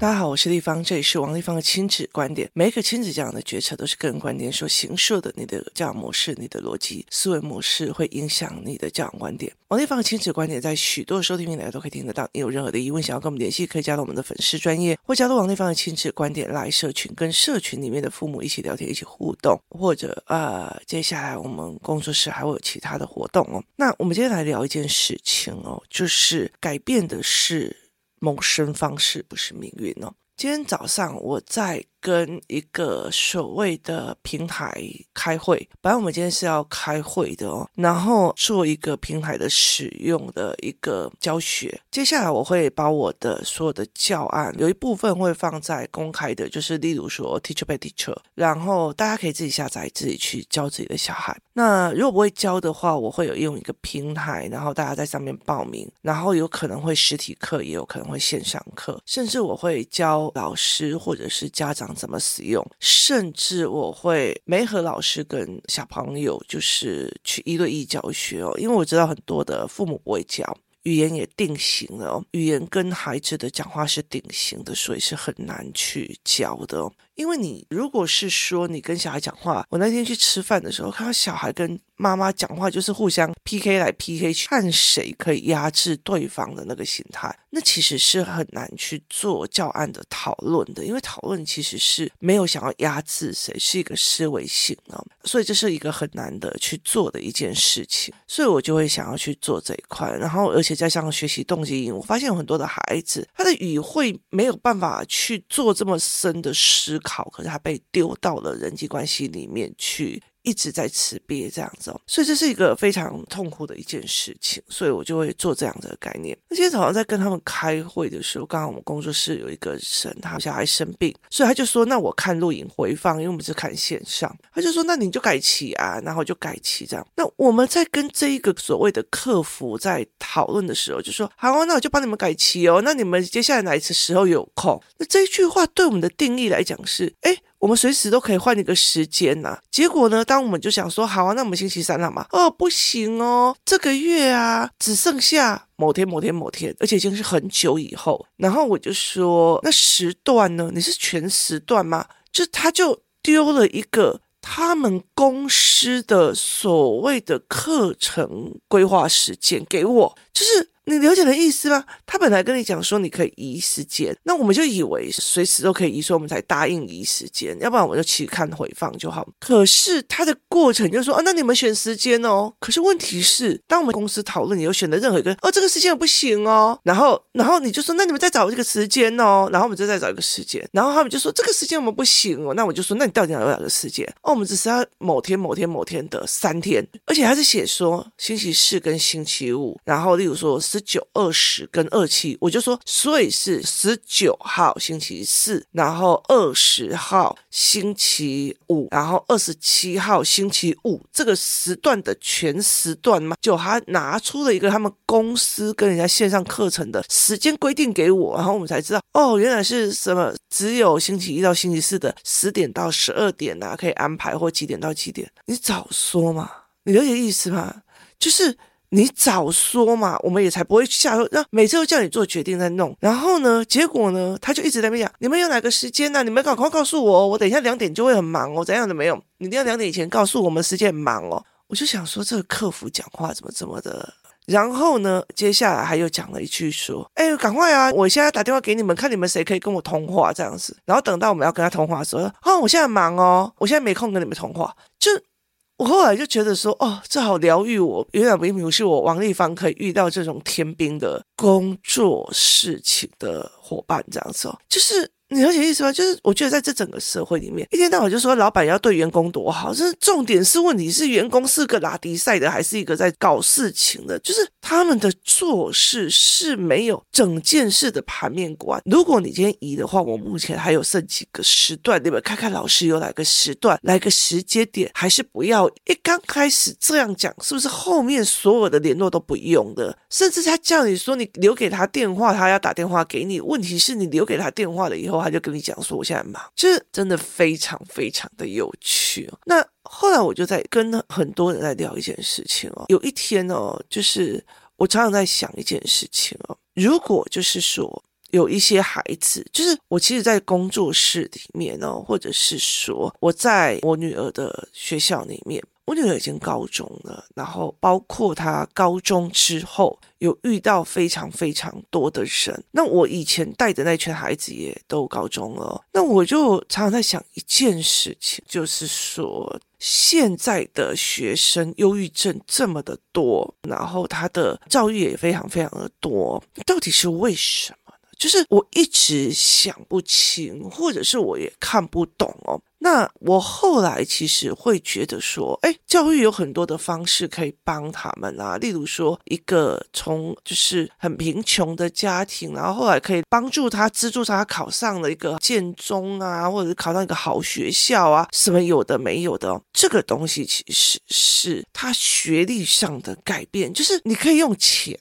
大家好，我是丽芳，这里是王立芳的亲子观点。每一个亲子这样的决策都是个人观点所形塑的，你的教养模式、你的逻辑思维模式会影响你的教养观点。王立芳的亲子观点在许多收听平台都可以听得到。你有任何的疑问想要跟我们联系，可以加入我们的粉丝专业，或加入王立芳的亲子观点来社群，跟社群里面的父母一起聊天、一起互动。或者呃，接下来我们工作室还会有其他的活动哦。那我们今天来聊一件事情哦，就是改变的是谋生方式，不是命运哦。今天早上我在跟一个所谓的平台开会，本来我们今天是要开会的哦，然后做一个平台的使用的一个教学。接下来我会把我的所有的教案有一部分会放在公开的，就是例如说 Teacher by Teacher，然后大家可以自己下载，自己去教自己的小孩。那如果不会教的话，我会有用一个平台，然后大家在上面报名，然后有可能会实体课，也有可能会线上课，甚至我会教老师或者是家长。怎么使用？甚至我会没和老师跟小朋友，就是去一对一教学哦，因为我知道很多的父母不会教，语言也定型了，语言跟孩子的讲话是定型的，所以是很难去教的。因为你如果是说你跟小孩讲话，我那天去吃饭的时候看到小孩跟妈妈讲话，就是互相 PK 来 PK 去，看谁可以压制对方的那个心态，那其实是很难去做教案的讨论的，因为讨论其实是没有想要压制谁，是一个思维性的，所以这是一个很难的去做的一件事情，所以我就会想要去做这一块，然后而且加上学习动机，我发现有很多的孩子他的语汇没有办法去做这么深的思考。好，可是他被丢到了人际关系里面去。一直在吃瘪这样子哦，所以这是一个非常痛苦的一件事情，所以我就会做这样的概念。那今天早上在跟他们开会的时候，刚好我们工作室有一个人，他小孩生病，所以他就说：“那我看录影回放，因为我们是看线上。”他就说：“那你就改期啊。”然后就改期这样。那我们在跟这一个所谓的客服在讨论的时候，就说：“好啊，那我就帮你们改期哦。那你们接下来哪一次时候有空？”那这一句话对我们的定义来讲是：哎。我们随时都可以换一个时间呐。结果呢，当我们就想说，好啊，那我们星期三了嘛？哦，不行哦，这个月啊，只剩下某天、某天、某天，而且已经是很久以后。然后我就说，那时段呢？你是全时段吗？就他就丢了一个他们公司的所谓的课程规划时间给我，就是。你了解的意思吗？他本来跟你讲说你可以移时间，那我们就以为随时都可以移，所以我们才答应移时间，要不然我们就去看回放就好。可是他的过程就说，啊，那你们选时间哦。可是问题是，当我们公司讨论，你有选择任何一个，哦，这个时间也不行哦。然后，然后你就说，那你们再找这个时间哦。然后我们就再找一个时间。然后他们就说，这个时间我们不行哦。那我就说，那你到底要哪个时间？哦，我们只是要某天、某天、某天的三天，而且还是写说星期四跟星期五。然后，例如说是。十九、二十跟二七，我就说，所以是十九号星期四，然后二十号星期五，然后二十七号星期五这个时段的全时段嘛，就他拿出了一个他们公司跟人家线上课程的时间规定给我，然后我们才知道，哦，原来是什么，只有星期一到星期四的十点到十二点啊，可以安排或几点到几点，你早说嘛，你了解意思吗？就是。你早说嘛，我们也才不会下说，那每次都叫你做决定再弄，然后呢，结果呢，他就一直在那边讲，你们有哪个时间呢、啊？你们赶快告诉我，我等一下两点就会很忙哦，怎样的没有？你一定要两点以前告诉我们时间很忙哦。我就想说，这个客服讲话怎么这么的？然后呢，接下来还又讲了一句说，哎，赶快啊，我现在打电话给你们，看你们谁可以跟我通话这样子。然后等到我们要跟他通话的时候，哦，我现在很忙哦，我现在没空跟你们通话，就。我后来就觉得说，哦，这好疗愈我。原来明明是我王立芳可以遇到这种天兵的工作事情的伙伴，这样子哦，就是。你了解意思吗？就是我觉得在这整个社会里面，一天到晚就说老板要对员工多好，这重点是问题是员工是个拉迪赛的，还是一个在搞事情的？就是他们的做事是没有整件事的盘面观。如果你今天移的话，我目前还有剩几个时段，你们？看看老师有哪个时段，来个时间点，还是不要一刚开始这样讲，是不是后面所有的联络都不用的？甚至他叫你说你留给他电话，他要打电话给你。问题是你留给他电话了以后。他就跟你讲说，我现在忙，这真的非常非常的有趣哦。那后来我就在跟很多人在聊一件事情哦。有一天哦，就是我常常在想一件事情哦，如果就是说有一些孩子，就是我其实，在工作室里面哦，或者是说我在我女儿的学校里面。我女儿已经高中了，然后包括她高中之后有遇到非常非常多的人。那我以前带的那群孩子也都高中了，那我就常常在想一件事情，就是说现在的学生忧郁症这么的多，然后他的教育也非常非常的多，到底是为什么呢？就是我一直想不清，或者是我也看不懂哦。那我后来其实会觉得说，哎，教育有很多的方式可以帮他们啊，例如说，一个从就是很贫穷的家庭，然后后来可以帮助他资助他考上了一个建中啊，或者是考上一个好学校啊，什么有的没有的哦，这个东西其实是他学历上的改变，就是你可以用钱，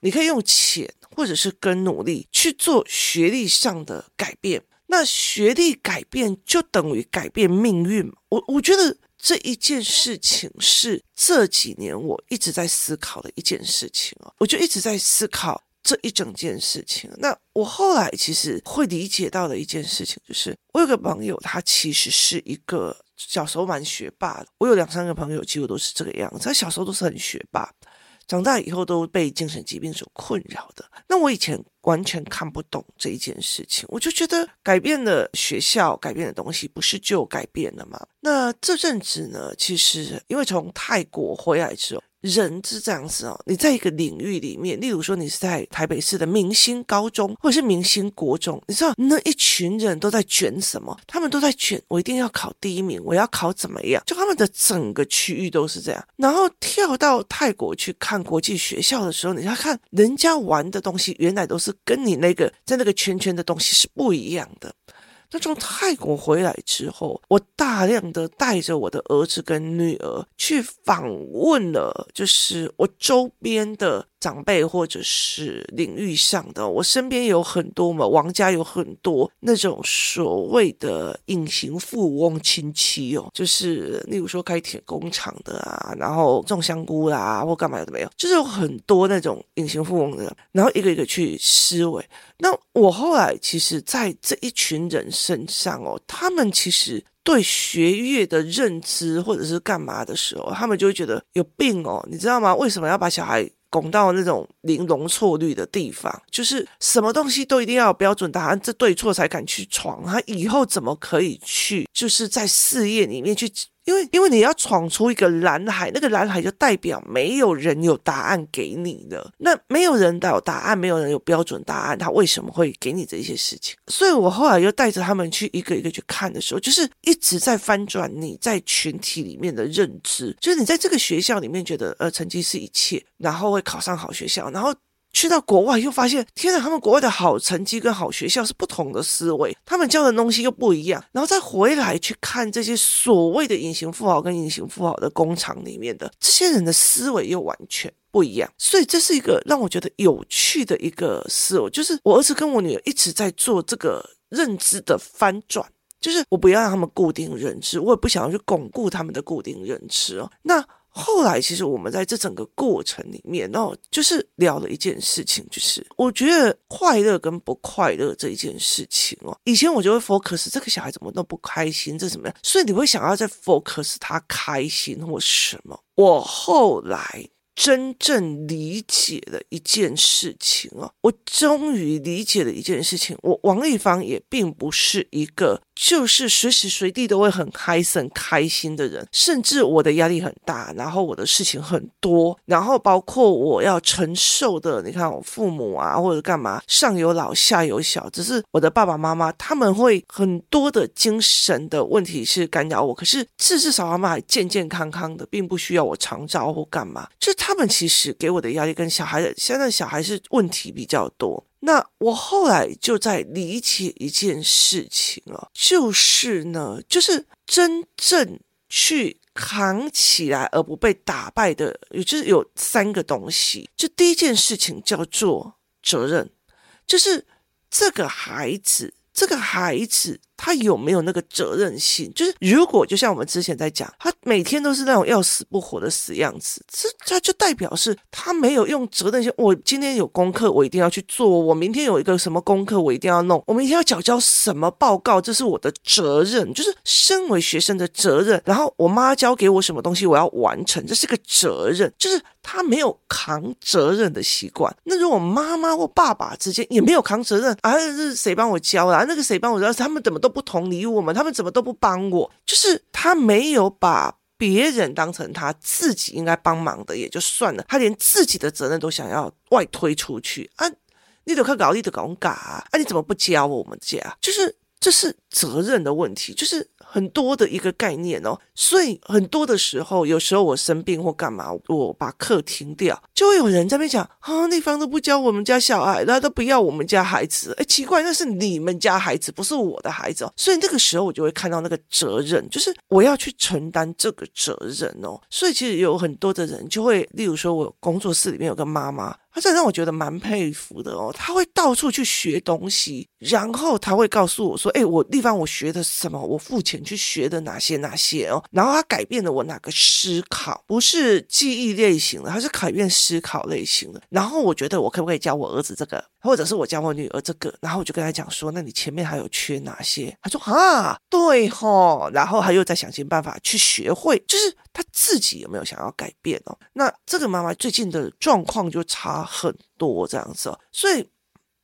你可以用钱，或者是跟努力去做学历上的改变。那学历改变就等于改变命运？我我觉得这一件事情是这几年我一直在思考的一件事情哦，我就一直在思考这一整件事情。那我后来其实会理解到的一件事情就是，我有个朋友，他其实是一个小时候蛮学霸的。我有两三个朋友，几乎都是这个样子，他小时候都是很学霸。长大以后都被精神疾病所困扰的，那我以前完全看不懂这一件事情，我就觉得改变了学校，改变的东西不是就改变了吗？那这阵子呢，其实因为从泰国回来之后。人是这样子哦，你在一个领域里面，例如说你是在台北市的明星高中或者是明星国中，你知道那一群人都在卷什么？他们都在卷，我一定要考第一名，我要考怎么样？就他们的整个区域都是这样。然后跳到泰国去看国际学校的时候，你要看人家玩的东西，原来都是跟你那个在那个圈圈的东西是不一样的。那从泰国回来之后，我大量的带着我的儿子跟女儿去访问了，就是我周边的。长辈或者是领域上的，我身边有很多嘛，王家有很多那种所谓的隐形富翁亲戚哦，就是例如说开铁工厂的啊，然后种香菇啦、或干嘛有的没有，就是有很多那种隐形富翁的，然后一个一个去思维。那我后来其实，在这一群人身上哦，他们其实对学业的认知或者是干嘛的时候，他们就会觉得有病哦，你知道吗？为什么要把小孩？拱到那种零容错率的地方，就是什么东西都一定要有标准答案，这对错才敢去闯。他以后怎么可以去，就是在事业里面去？因为，因为你要闯出一个蓝海，那个蓝海就代表没有人有答案给你的。那没有人有答案，没有人有标准答案，他为什么会给你这些事情？所以我后来又带着他们去一个一个去看的时候，就是一直在翻转你在群体里面的认知，就是你在这个学校里面觉得呃成绩是一切，然后会考上好学校，然后。去到国外又发现，天哪！他们国外的好成绩跟好学校是不同的思维，他们教的东西又不一样。然后再回来去看这些所谓的隐形富豪跟隐形富豪的工厂里面的这些人的思维又完全不一样。所以这是一个让我觉得有趣的一个思维，就是我儿子跟我女儿一直在做这个认知的翻转，就是我不要让他们固定认知，我也不想要去巩固他们的固定认知哦。那。后来，其实我们在这整个过程里面，哦，就是聊了一件事情，就是我觉得快乐跟不快乐这一件事情哦，以前我就会 focus 这个小孩怎么都不开心，这怎么样？所以你会想要再 focus 他开心或什么？我后来真正理解了一件事情哦，我终于理解了一件事情，我王丽芳也并不是一个。就是随时随地都会很开心、开心的人，甚至我的压力很大，然后我的事情很多，然后包括我要承受的，你看我父母啊或者干嘛，上有老下有小，只是我的爸爸妈妈他们会很多的精神的问题是干扰我，可是至至少他们还健健康康的，并不需要我常照或干嘛，就他们其实给我的压力跟小孩的现在小孩是问题比较多。那我后来就在理解一件事情哦，就是呢，就是真正去扛起来而不被打败的，也就是有三个东西。就第一件事情叫做责任，就是这个孩子，这个孩子他有没有那个责任心？就是如果就像我们之前在讲，他每天都是那种要死不活的死样子，这他就代表是他没有用责任心。我今天有功课，我一定要去做；我明天有一个什么功课，我一定要弄；我明天要缴交什么报告，这是我的责任，就是身为学生的责任。然后我妈交给我什么东西，我要完成，这是个责任，就是他没有扛责任的习惯。那如果妈妈或爸爸之间也没有扛责任，啊，是谁帮我教啊？那个谁帮我教？他们怎么都不同理我们？他们怎么都不帮我？就是他没有把别人当成他自己应该帮忙的，也就算了。他连自己的责任都想要外推出去啊！你得靠搞，你得搞嘎！啊，你怎么不教我们家？就是这是责任的问题，就是。很多的一个概念哦，所以很多的时候，有时候我生病或干嘛，我把课停掉，就会有人在那边讲啊，那方都不教我们家小孩，他都不要我们家孩子，哎，奇怪，那是你们家孩子，不是我的孩子哦。所以那个时候我就会看到那个责任，就是我要去承担这个责任哦。所以其实有很多的人就会，例如说我工作室里面有个妈妈。他这让我觉得蛮佩服的哦，他会到处去学东西，然后他会告诉我说：“哎，我地方我学的什么？我付钱你去学的哪些哪些哦？”然后他改变了我哪个思考，不是记忆类型的，他是改变思考类型的。然后我觉得我可不可以教我儿子这个，或者是我教我女儿这个？然后我就跟他讲说：“那你前面还有缺哪些？”他说：“啊，对吼。”然后他又在想尽办法去学会，就是他自己有没有想要改变哦？那这个妈妈最近的状况就差。很多这样子哦，所以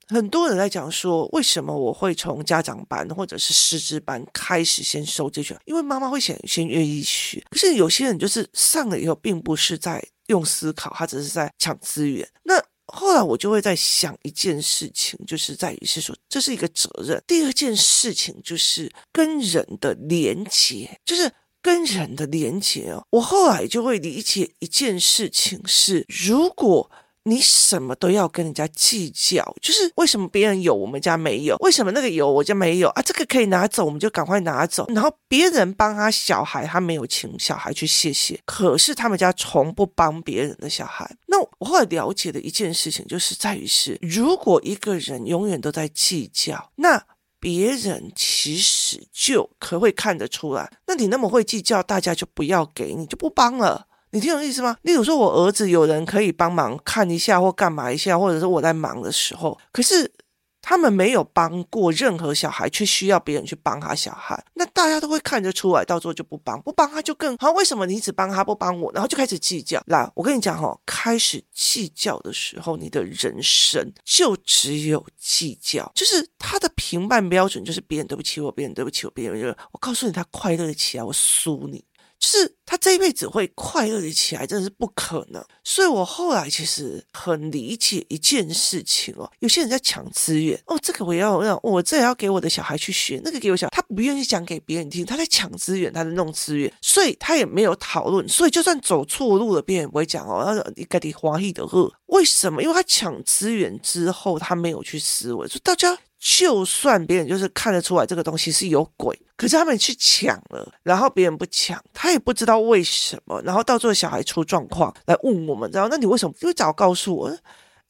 很多人在讲说，为什么我会从家长班或者是师资班开始先收这些？因为妈妈会先先愿意学。可是有些人就是上了以后，并不是在用思考，他只是在抢资源。那后来我就会在想一件事情，就是在于是说，这是一个责任。第二件事情就是跟人的连接，就是跟人的连接哦。我后来就会理解一件事情是，如果你什么都要跟人家计较，就是为什么别人有我们家没有？为什么那个有我家没有啊？这个可以拿走，我们就赶快拿走。然后别人帮他小孩，他没有请 小孩去谢谢，可是他们家从不帮别人的小孩。那我后来了解的一件事情，就是在于是，如果一个人永远都在计较，那别人其实就可会看得出来。那你那么会计较，大家就不要给你，就不帮了。你听懂意思吗？例如说，我儿子有人可以帮忙看一下或干嘛一下，或者是我在忙的时候，可是他们没有帮过任何小孩，却需要别人去帮他小孩，那大家都会看得出来，到时候就不帮，不帮他就更好。为什么你只帮他不帮我？然后就开始计较。来，我跟你讲哈，开始计较的时候，你的人生就只有计较，就是他的评判标准就是别人对不起我，别人对不起我，别人就我告诉你，他快乐起来，我输你。就是他这一辈子会快乐的起来，真的是不可能。所以我后来其实很理解一件事情哦，有些人在抢资源哦，这个我要让我这也要给我的小孩去学，那个给我小，他不愿意讲给别人听，他在抢资源，他在弄资源，所以他也没有讨论。所以就算走错路了，别人也不会讲哦。他说你该得欢喜的恶，为什么？因为他抢资源之后，他没有去思维，说大家。就算别人就是看得出来这个东西是有鬼，可是他们去抢了，然后别人不抢，他也不知道为什么，然后到最后小孩出状况来问我们，然后那你为什么？因为早告诉我，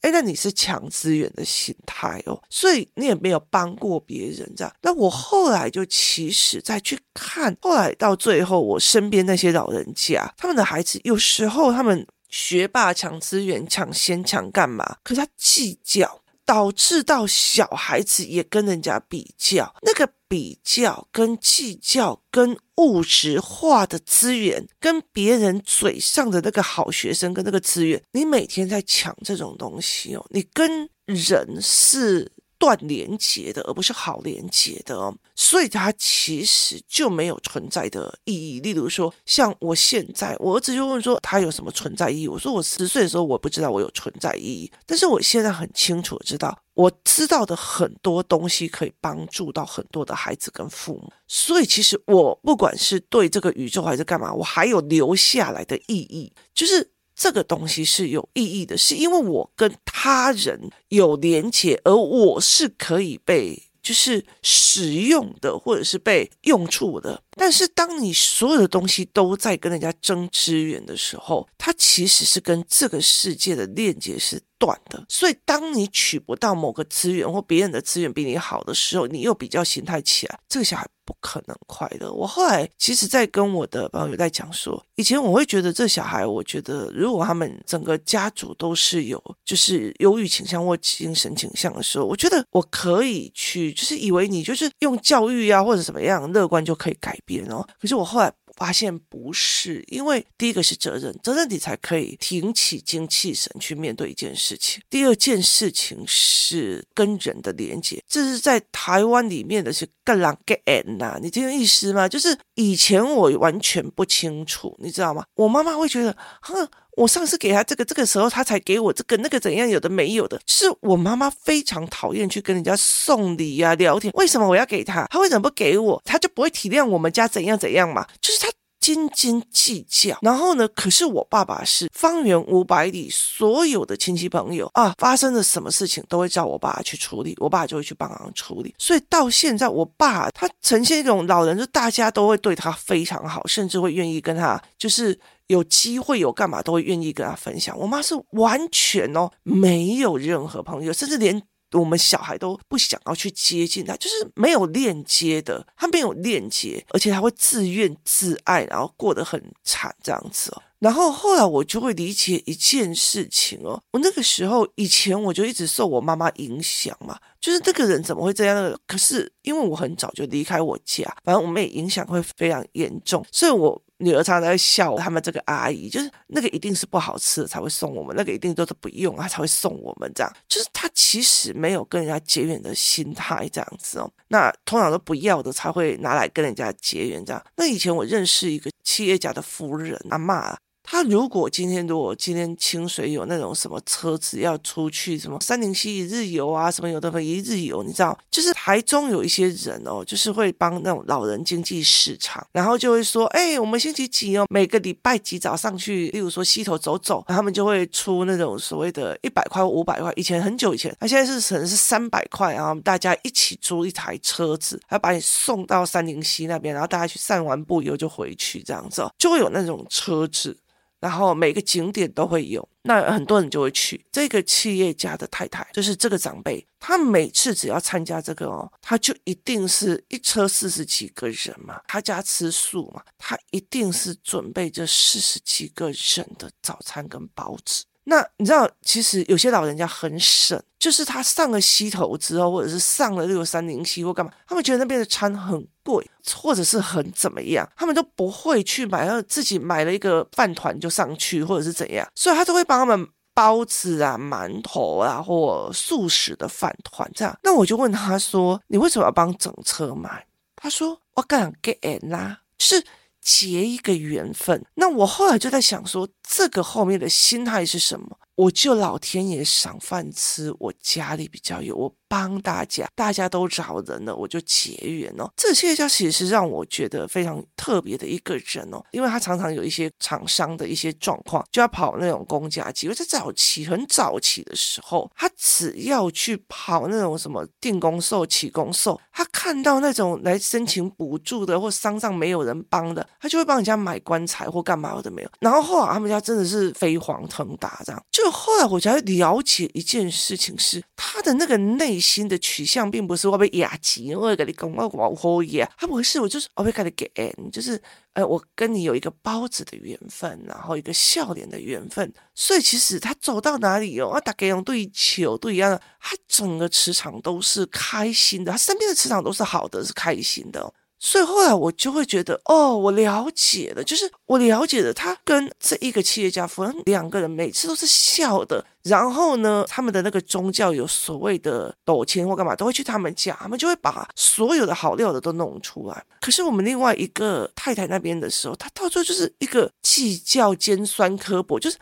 哎，那你是抢资源的心态哦，所以你也没有帮过别人这样。那我后来就其实再去看，后来到最后，我身边那些老人家，他们的孩子有时候他们学霸抢资源、抢先抢干嘛？可是他计较。导致到小孩子也跟人家比较，那个比较跟计较跟物质化的资源，跟别人嘴上的那个好学生跟那个资源，你每天在抢这种东西哦，你跟人是。断连接的，而不是好连接的哦，所以它其实就没有存在的意义。例如说，像我现在，我儿子就问说，他有什么存在意义？我说，我十岁的时候我不知道我有存在意义，但是我现在很清楚知道，我知道的很多东西可以帮助到很多的孩子跟父母。所以其实我不管是对这个宇宙还是干嘛，我还有留下来的意义，就是。这个东西是有意义的，是因为我跟他人有连结，而我是可以被就是使用的，或者是被用处的。但是当你所有的东西都在跟人家争资源的时候，它其实是跟这个世界的链接是断的。所以，当你取不到某个资源或别人的资源比你好的时候，你又比较心态起来，这个小孩不可能快乐。我后来其实，在跟我的朋友在讲说，以前我会觉得这小孩，我觉得如果他们整个家族都是有就是忧郁倾向或精神倾向的时候，我觉得我可以去，就是以为你就是用教育啊或者什么样乐观就可以改变哦。可是我后来。发现不是，因为第一个是责任，责任你才可以挺起精气神去面对一件事情。第二件事情是跟人的连接，这是在台湾里面的是更难 get 呐，你听意思吗？就是以前我完全不清楚，你知道吗？我妈妈会觉得，哼。我上次给他这个，这个时候他才给我这个，那个怎样？有的没有的，就是我妈妈非常讨厌去跟人家送礼、啊、聊天。为什么我要给他？他为什么不给我？他就不会体谅我们家怎样怎样嘛？就是他斤斤计较。然后呢，可是我爸爸是方圆五百里所有的亲戚朋友啊，发生了什么事情都会叫我爸去处理，我爸就会去帮忙处理。所以到现在，我爸他呈现一种老人，就大家都会对他非常好，甚至会愿意跟他就是。有机会有干嘛都会愿意跟他分享。我妈是完全哦，没有任何朋友，甚至连我们小孩都不想要去接近他，就是没有链接的，他没有链接，而且他会自怨自艾，然后过得很惨这样子哦。然后后来我就会理解一件事情哦，我那个时候以前我就一直受我妈妈影响嘛，就是这个人怎么会这样？可是因为我很早就离开我家，反正我妹影响会非常严重，所以我。女儿常常在笑他们这个阿姨，就是那个一定是不好吃的才会送我们，那个一定都是不用啊才会送我们这样，就是她其实没有跟人家结缘的心态这样子哦。那通常都不要的才会拿来跟人家结缘这样。那以前我认识一个企业家的夫人阿嬷。他如果今天如果今天清水有那种什么车子要出去什么三零溪一日游啊什么有的一日游，你知道，就是台中有一些人哦，就是会帮那种老人经济市场，然后就会说，哎，我们星期几哦，每个礼拜几早上去，例如说溪头走走，然后他们就会出那种所谓的一百块五百块，以前很久以前，那现在是可能是三百块，然后大家一起租一台车子，要把你送到三零溪那边，然后大家去散完步以后就回去这样子，就会有那种车子。然后每个景点都会有，那很多人就会去。这个企业家的太太就是这个长辈，他每次只要参加这个哦，他就一定是一车四十几个人嘛，他家吃素嘛，他一定是准备这四十几个人的早餐跟包子。那你知道，其实有些老人家很省，就是他上了溪头之后，或者是上了六三零七或干嘛，他们觉得那边的餐很贵，或者是很怎么样，他们都不会去买，然后自己买了一个饭团就上去，或者是怎样，所以他都会帮他们包子啊、馒头啊，或素食的饭团这样。那我就问他说：“你为什么要帮整车买？”他说：“我敢给啦，就是。”结一个缘分，那我后来就在想说，这个后面的心态是什么？我就老天爷赏饭吃，我家里比较有，我帮大家，大家都找人了，我就结缘哦。这些家其实是让我觉得非常特别的一个人哦，因为他常常有一些厂商的一些状况，就要跑那种公家机构。在早期很早期的时候，他只要去跑那种什么定工售、起工售，他看到那种来申请补助的或商上没有人帮的，他就会帮人家买棺材或干嘛的没有。然后后来他们家真的是飞黄腾达，这样就。后来我才了解一件事情是，是他的那个内心的取向，并不是我被压级，我跟你讲我我好呀，他不是，我就是我被给你给，就是呃，我跟你有一个包子的缘分，然后一个笑脸的缘分，所以其实他走到哪里哦，啊，大概用对球对一样的，他整个磁场都是开心的，他身边的磁场都是好的，是开心的。所以后来我就会觉得，哦，我了解了，就是我了解了他跟这一个企业家夫人两个人每次都是笑的，然后呢，他们的那个宗教有所谓的抖钱或干嘛，都会去他们家，他们就会把所有的好料的都弄出来。可是我们另外一个太太那边的时候，他到最后就是一个计较尖酸刻薄，就是。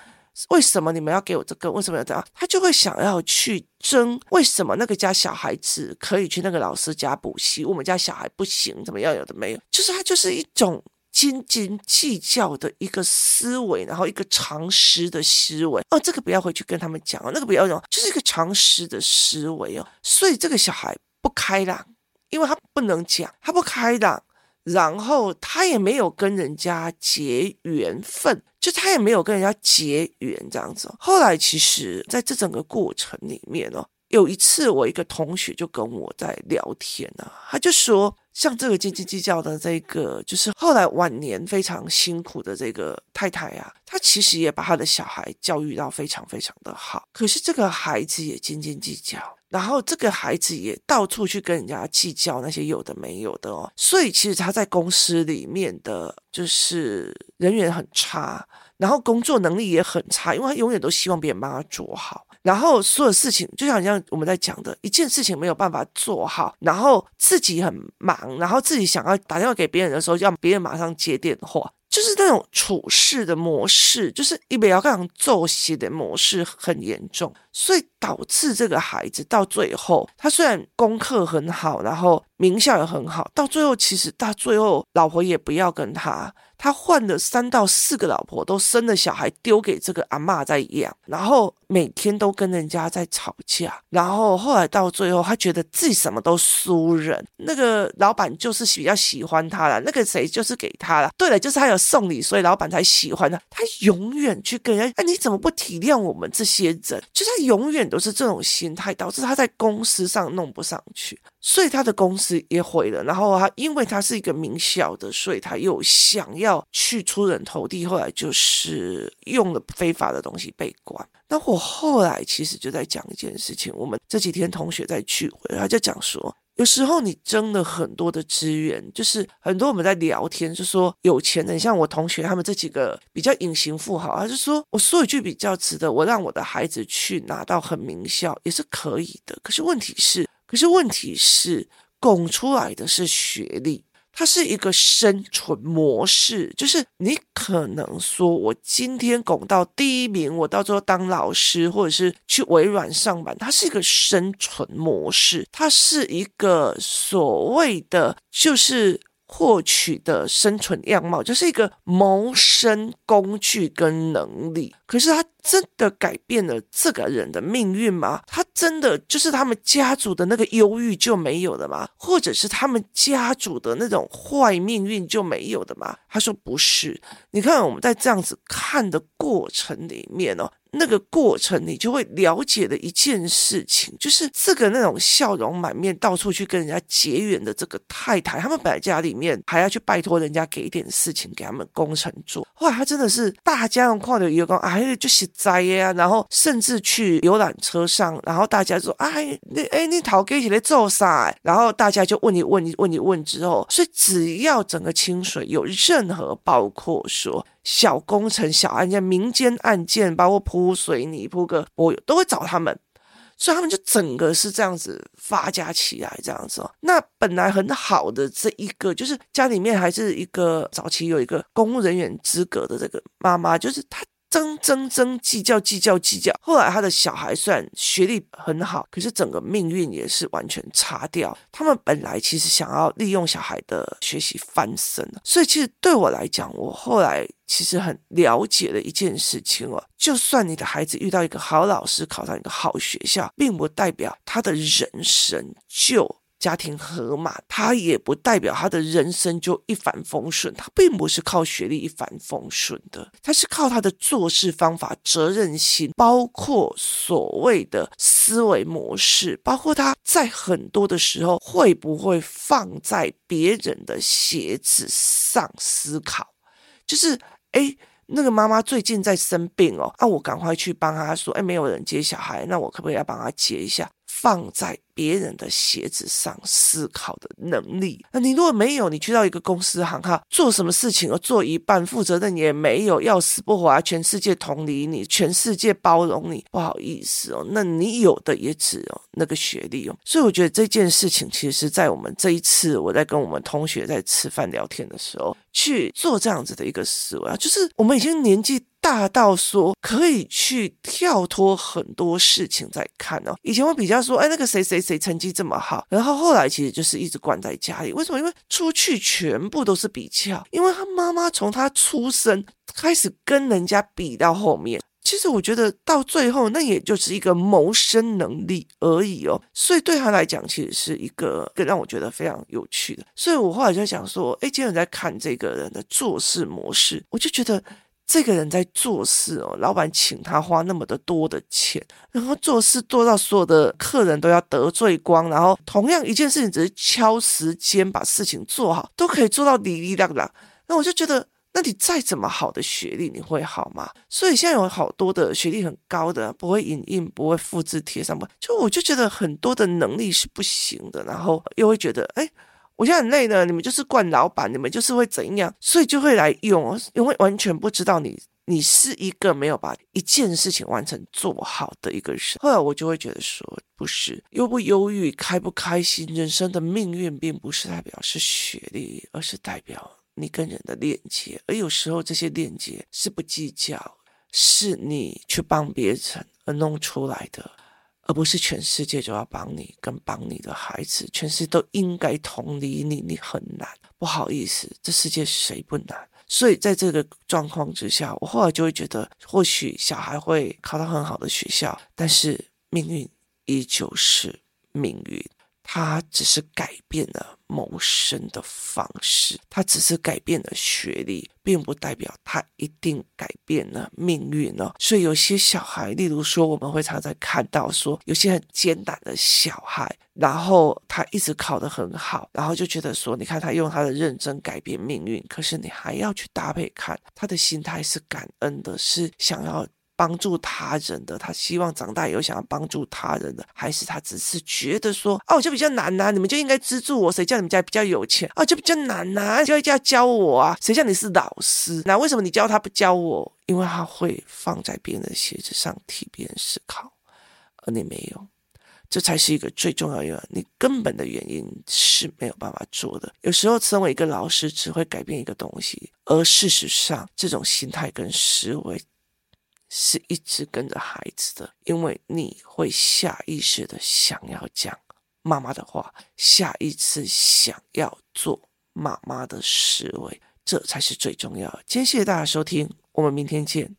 为什么你们要给我这个？为什么要这样？他就会想要去争。为什么那个家小孩子可以去那个老师家补习，我们家小孩不行？怎么样？有的没有？就是他就是一种斤斤计较的一个思维，然后一个常识的思维。哦，这个不要回去跟他们讲哦，那个不要用，就是一个常识的思维哦。所以这个小孩不开朗，因为他不能讲，他不开朗。然后他也没有跟人家结缘分，就他也没有跟人家结缘这样子。后来其实在这整个过程里面哦，有一次我一个同学就跟我在聊天啊，他就说。像这个斤斤计较的这个，就是后来晚年非常辛苦的这个太太啊，她其实也把她的小孩教育到非常非常的好，可是这个孩子也斤斤计较，然后这个孩子也到处去跟人家计较那些有的没有的哦，所以其实他在公司里面的就是人缘很差，然后工作能力也很差，因为他永远都希望别人帮他做好。然后所有事情就像像我们在讲的一件事情没有办法做好，然后自己很忙，然后自己想要打电话给别人的时候，让别人马上接电话，就是那种处事的模式，就是一边要这样作息的模式很严重，所以导致这个孩子到最后，他虽然功课很好，然后名校也很好，到最后其实到最后老婆也不要跟他。他换了三到四个老婆，都生了小孩，丢给这个阿嬷在养，然后每天都跟人家在吵架，然后后来到最后，他觉得自己什么都输人。那个老板就是比较喜欢他了，那个谁就是给他了。对了，就是他有送礼，所以老板才喜欢他。他永远去跟人家，哎，你怎么不体谅我们这些人？就是他永远都是这种心态，导致他在公司上弄不上去。所以他的公司也毁了，然后他因为他是一个名校的，所以他又想要去出人头地，后来就是用了非法的东西被关。那我后来其实就在讲一件事情，我们这几天同学在聚会，他就讲说，有时候你争了很多的资源，就是很多我们在聊天，就说有钱人，像我同学他们这几个比较隐形富豪，他就说我说一句比较值得，我让我的孩子去拿到很名校也是可以的，可是问题是。可是问题是，拱出来的是学历，它是一个生存模式。就是你可能说，我今天拱到第一名，我到时候当老师，或者是去微软上班，它是一个生存模式，它是一个所谓的就是。获取的生存样貌就是一个谋生工具跟能力，可是他真的改变了这个人的命运吗？他真的就是他们家族的那个忧郁就没有了吗？或者是他们家族的那种坏命运就没有的吗？他说不是。你看我们在这样子看的过程里面哦。那个过程，你就会了解的一件事情，就是这个那种笑容满面、到处去跟人家结缘的这个太太，他们本来家里面还要去拜托人家给一点事情给他们工程做。后来他真的是大家用矿的员工，哎，就是灾呀，然后甚至去游览车上，然后大家说，哎，那哎，你头给起来做啥？然后大家就问一问你问一问之后，所以只要整个清水有任何包括说。小工程、小案件、民间案件，包括铺水泥、铺个柏油，都会找他们，所以他们就整个是这样子发家起来，这样子哦。那本来很好的这一个，就是家里面还是一个早期有一个公务人员资格的这个妈妈，就是她。争争争，计较计较计较。后来他的小孩虽然学历很好，可是整个命运也是完全差掉。他们本来其实想要利用小孩的学习翻身，所以其实对我来讲，我后来其实很了解了一件事情哦，就算你的孩子遇到一个好老师，考上一个好学校，并不代表他的人生就。家庭和嘛，他也不代表他的人生就一帆风顺，他并不是靠学历一帆风顺的，他是靠他的做事方法、责任心，包括所谓的思维模式，包括他在很多的时候会不会放在别人的鞋子上思考，就是诶，那个妈妈最近在生病哦，啊，我赶快去帮她说，诶，没有人接小孩，那我可不可以要帮他接一下？放在别人的鞋子上思考的能力，那你如果没有，你去到一个公司行哈，做什么事情而做一半，负责任也没有，要死不活，全世界同理你，全世界包容你，不好意思哦，那你有的也只有那个学历哦。所以我觉得这件事情，其实，在我们这一次我在跟我们同学在吃饭聊天的时候，去做这样子的一个思维啊，就是我们已经年纪。大到说可以去跳脱很多事情在看哦。以前我比较说，哎，那个谁谁谁成绩这么好，然后后来其实就是一直关在家里。为什么？因为出去全部都是比较，因为他妈妈从他出生开始跟人家比到后面。其实我觉得到最后，那也就是一个谋生能力而已哦。所以对他来讲，其实是一个更让我觉得非常有趣的。所以我后来就想说，哎，今天在看这个人的做事模式，我就觉得。这个人在做事哦，老板请他花那么的多的钱，然后做事做到所有的客人都要得罪光，然后同样一件事情只是敲时间把事情做好，都可以做到哩哩啦啦。那我就觉得，那你再怎么好的学历，你会好吗？所以现在有好多的学历很高的，不会影印，不会复制贴上，就我就觉得很多的能力是不行的，然后又会觉得，哎。我现在很累呢，你们就是惯老板，你们就是会怎样，所以就会来用，因为完全不知道你，你是一个没有把一件事情完成做好的一个人。后来我就会觉得说，不是忧不忧郁、开不开心，人生的命运并不是代表是学历，而是代表你跟人的链接，而有时候这些链接是不计较，是你去帮别人而弄出来的。而不是全世界就要帮你，跟帮你的孩子，全世界都应该同理你，你很难。不好意思，这世界谁不难？所以在这个状况之下，我后来就会觉得，或许小孩会考到很好的学校，但是命运依旧是命运。它只是改变了谋生的方式，他只是改变了学历，并不代表他一定改变了命运哦。所以有些小孩，例如说，我们会常常看到说，有些很艰难的小孩，然后他一直考得很好，然后就觉得说，你看他用他的认真改变命运，可是你还要去搭配看，他的心态是感恩的，是想要。帮助他人的，他希望长大以后想要帮助他人的，还是他只是觉得说，哦，我就比较难呐、啊，你们就应该资助我，谁叫你们家比较有钱哦，就比较难呐、啊，就要教我啊，谁叫你是老师？那为什么你教他不教我？因为他会放在别人的鞋子上替别人思考，而你没有，这才是一个最重要的，你根本的原因是没有办法做的。有时候，身为一个老师，只会改变一个东西，而事实上，这种心态跟思维。是一直跟着孩子的，因为你会下意识的想要讲妈妈的话，下一次想要做妈妈的思维，这才是最重要的。今天谢谢大家收听，我们明天见。